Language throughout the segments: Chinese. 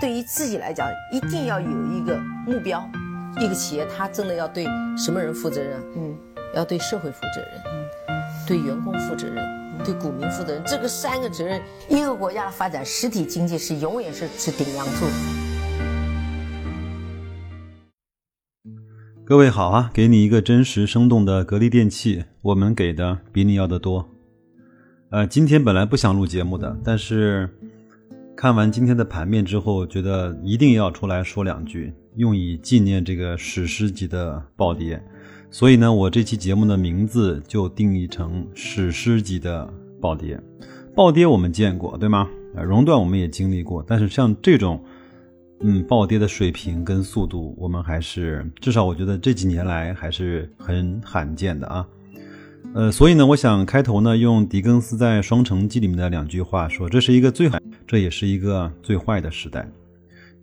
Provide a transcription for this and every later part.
对于自己来讲，一定要有一个目标。一个企业，它真的要对什么人负责任？嗯，要对社会负责任，嗯，对员工负责任，对股民负责任。这个三个责任，一个国家的发展，实体经济是永远是是顶梁柱。各位好啊，给你一个真实生动的格力电器，我们给的比你要的多。呃，今天本来不想录节目的，但是看完今天的盘面之后，觉得一定要出来说两句。用以纪念这个史诗级的暴跌，所以呢，我这期节目的名字就定义成史诗级的暴跌。暴跌我们见过，对吗？啊，熔断我们也经历过，但是像这种，嗯，暴跌的水平跟速度，我们还是至少我觉得这几年来还是很罕见的啊。呃，所以呢，我想开头呢，用狄更斯在《双城记》里面的两句话说：“这是一个最好，这也是一个最坏的时代。”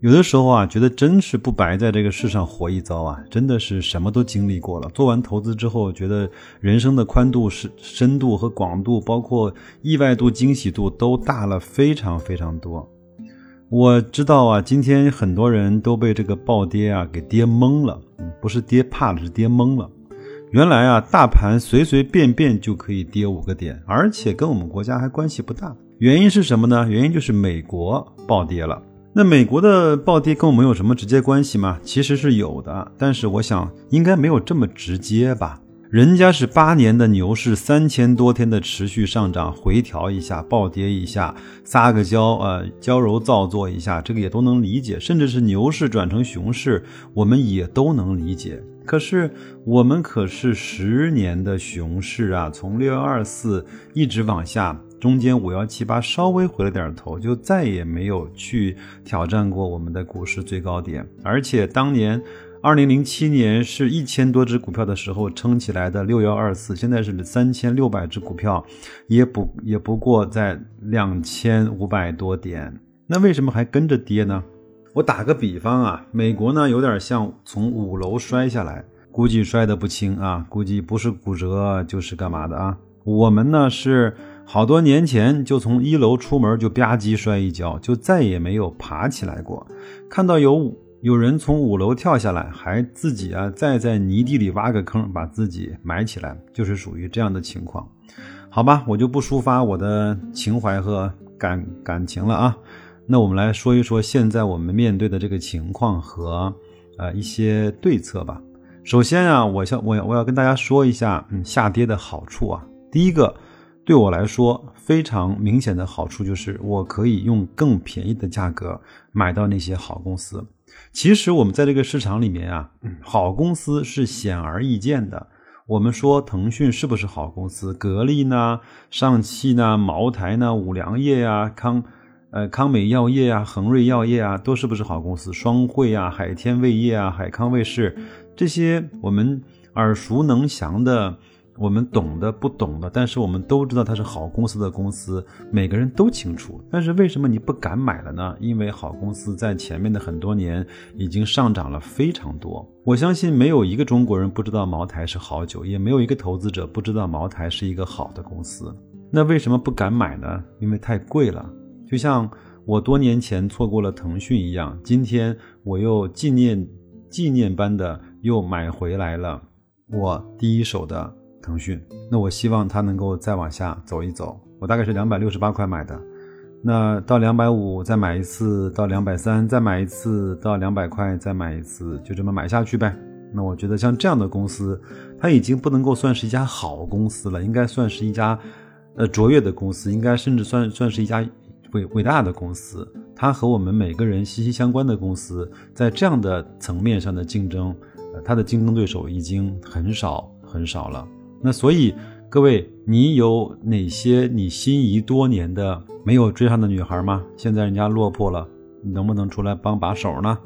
有的时候啊，觉得真是不白在这个世上活一遭啊！真的是什么都经历过了。做完投资之后，觉得人生的宽度、是深度和广度，包括意外度、惊喜度都大了非常非常多。我知道啊，今天很多人都被这个暴跌啊给跌懵了，不是跌怕了，是跌懵了。原来啊，大盘随随便便就可以跌五个点，而且跟我们国家还关系不大。原因是什么呢？原因就是美国暴跌了。那美国的暴跌跟我们有什么直接关系吗？其实是有的，但是我想应该没有这么直接吧。人家是八年的牛市，三千多天的持续上涨，回调一下，暴跌一下，撒个娇，呃，娇柔造作一下，这个也都能理解。甚至是牛市转成熊市，我们也都能理解。可是我们可是十年的熊市啊，从六幺二四一直往下。中间五幺七八稍微回了点头，就再也没有去挑战过我们的股市最高点。而且当年二零零七年是一千多只股票的时候撑起来的六幺二四，现在是三千六百只股票，也不也不过在两千五百多点。那为什么还跟着跌呢？我打个比方啊，美国呢有点像从五楼摔下来，估计摔得不轻啊，估计不是骨折就是干嘛的啊。我们呢是。好多年前就从一楼出门就吧唧摔一跤，就再也没有爬起来过。看到有有人从五楼跳下来，还自己啊再在泥地里挖个坑把自己埋起来，就是属于这样的情况。好吧，我就不抒发我的情怀和感感情了啊。那我们来说一说现在我们面对的这个情况和呃一些对策吧。首先啊，我想我我要跟大家说一下，嗯，下跌的好处啊。第一个。对我来说，非常明显的好处就是，我可以用更便宜的价格买到那些好公司。其实我们在这个市场里面啊，好公司是显而易见的。我们说腾讯是不是好公司？格力呢？上汽呢？茅台呢？五粮液啊？康呃康美药业啊？恒瑞药业啊？都是不是好公司？双汇啊？海天味业啊？海康卫视这些我们耳熟能详的。我们懂的不懂的，但是我们都知道它是好公司的公司，每个人都清楚。但是为什么你不敢买了呢？因为好公司在前面的很多年已经上涨了非常多。我相信没有一个中国人不知道茅台是好酒，也没有一个投资者不知道茅台是一个好的公司。那为什么不敢买呢？因为太贵了。就像我多年前错过了腾讯一样，今天我又纪念纪念般的又买回来了我第一手的。腾讯，那我希望它能够再往下走一走。我大概是两百六十八块买的，那到两百五再买一次，到两百三再买一次，到两百块再买一次，就这么买下去呗。那我觉得像这样的公司，它已经不能够算是一家好公司了，应该算是一家呃卓越的公司，应该甚至算算是一家伟伟大的公司。它和我们每个人息息相关的公司，在这样的层面上的竞争，呃它的竞争对手已经很少很少了。那所以，各位，你有哪些你心仪多年的没有追上的女孩吗？现在人家落魄了，你能不能出来帮把手呢？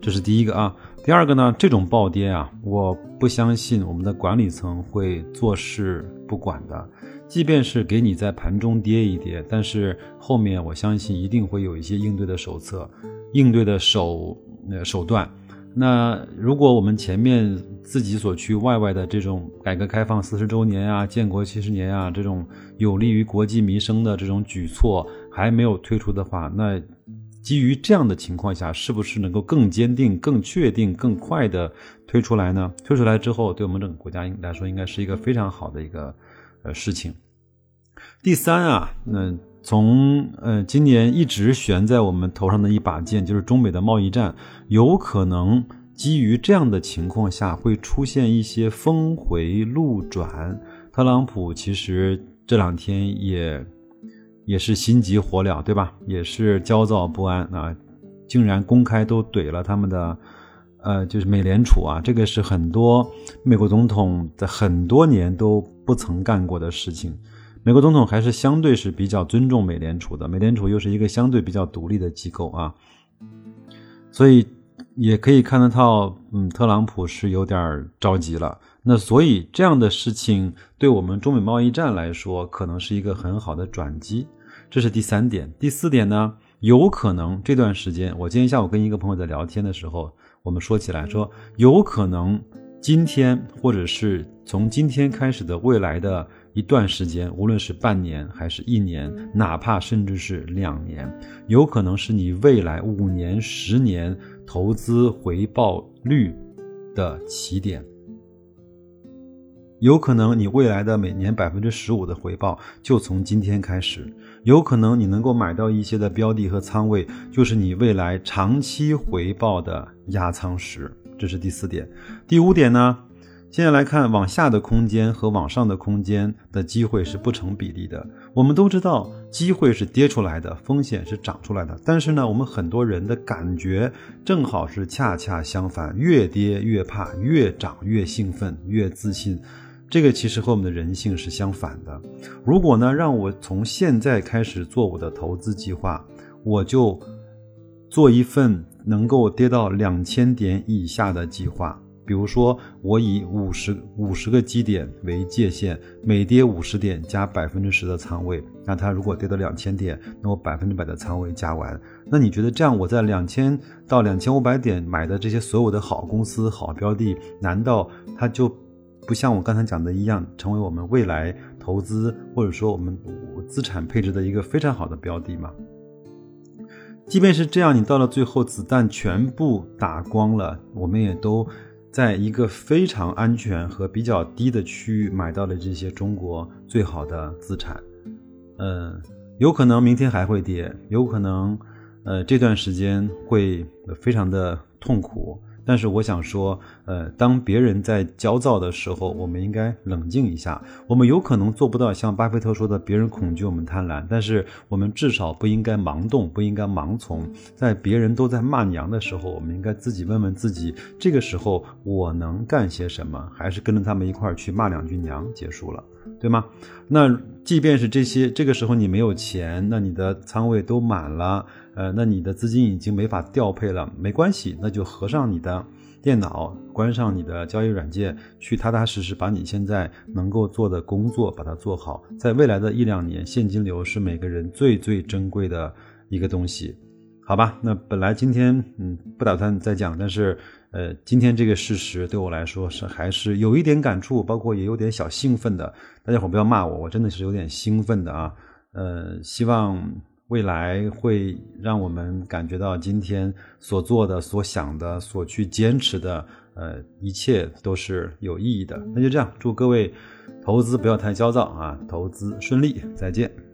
这是第一个啊。第二个呢，这种暴跌啊，我不相信我们的管理层会坐视不管的。即便是给你在盘中跌一跌，但是后面我相信一定会有一些应对的手册、应对的手呃手段。那如果我们前面自己所去外外的这种改革开放四十周年啊、建国七十年啊这种有利于国计民生的这种举措还没有推出的话，那基于这样的情况下，是不是能够更坚定、更确定、更快的推出来呢？推出来之后，对我们整个国家来说，应该是一个非常好的一个呃事情。第三啊，那从呃今年一直悬在我们头上的一把剑，就是中美的贸易战，有可能基于这样的情况下，会出现一些峰回路转。特朗普其实这两天也。也是心急火燎，对吧？也是焦躁不安啊！竟然公开都怼了他们的，呃，就是美联储啊！这个是很多美国总统在很多年都不曾干过的事情。美国总统还是相对是比较尊重美联储的，美联储又是一个相对比较独立的机构啊，所以也可以看得到，嗯，特朗普是有点着急了。那所以这样的事情对我们中美贸易战来说，可能是一个很好的转机。这是第三点，第四点呢？有可能这段时间，我今天下午跟一个朋友在聊天的时候，我们说起来说，有可能今天或者是从今天开始的未来的一段时间，无论是半年还是一年，哪怕甚至是两年，有可能是你未来五年、十年投资回报率的起点。有可能你未来的每年百分之十五的回报就从今天开始，有可能你能够买到一些的标的和仓位，就是你未来长期回报的压仓石。这是第四点。第五点呢？现在来看，往下的空间和往上的空间的机会是不成比例的。我们都知道，机会是跌出来的，风险是涨出来的。但是呢，我们很多人的感觉正好是恰恰相反，越跌越怕，越涨越兴奋，越自信。这个其实和我们的人性是相反的。如果呢，让我从现在开始做我的投资计划，我就做一份能够跌到两千点以下的计划。比如说，我以五十五十个基点为界限，每跌五十点加百分之十的仓位。那它如果跌到两千点，那我百分之百的仓位加完。那你觉得这样，我在两千到两千五百点买的这些所有的好公司、好标的，难道它就？不像我刚才讲的一样，成为我们未来投资或者说我们资产配置的一个非常好的标的吗？即便是这样，你到了最后子弹全部打光了，我们也都在一个非常安全和比较低的区域买到了这些中国最好的资产。嗯，有可能明天还会跌，有可能呃这段时间会非常的痛苦。但是我想说，呃，当别人在焦躁的时候，我们应该冷静一下。我们有可能做不到像巴菲特说的，别人恐惧我们贪婪，但是我们至少不应该盲动，不应该盲从。在别人都在骂娘的时候，我们应该自己问问自己：这个时候我能干些什么？还是跟着他们一块儿去骂两句娘，结束了，对吗？那即便是这些，这个时候你没有钱，那你的仓位都满了。呃，那你的资金已经没法调配了，没关系，那就合上你的电脑，关上你的交易软件，去踏踏实实把你现在能够做的工作把它做好。在未来的一两年，现金流是每个人最最珍贵的一个东西，好吧？那本来今天嗯不打算再讲，但是呃，今天这个事实对我来说是还是有一点感触，包括也有点小兴奋的。大家伙不要骂我，我真的是有点兴奋的啊。呃，希望。未来会让我们感觉到今天所做的、所想的、所去坚持的，呃，一切都是有意义的。那就这样，祝各位投资不要太焦躁啊，投资顺利，再见。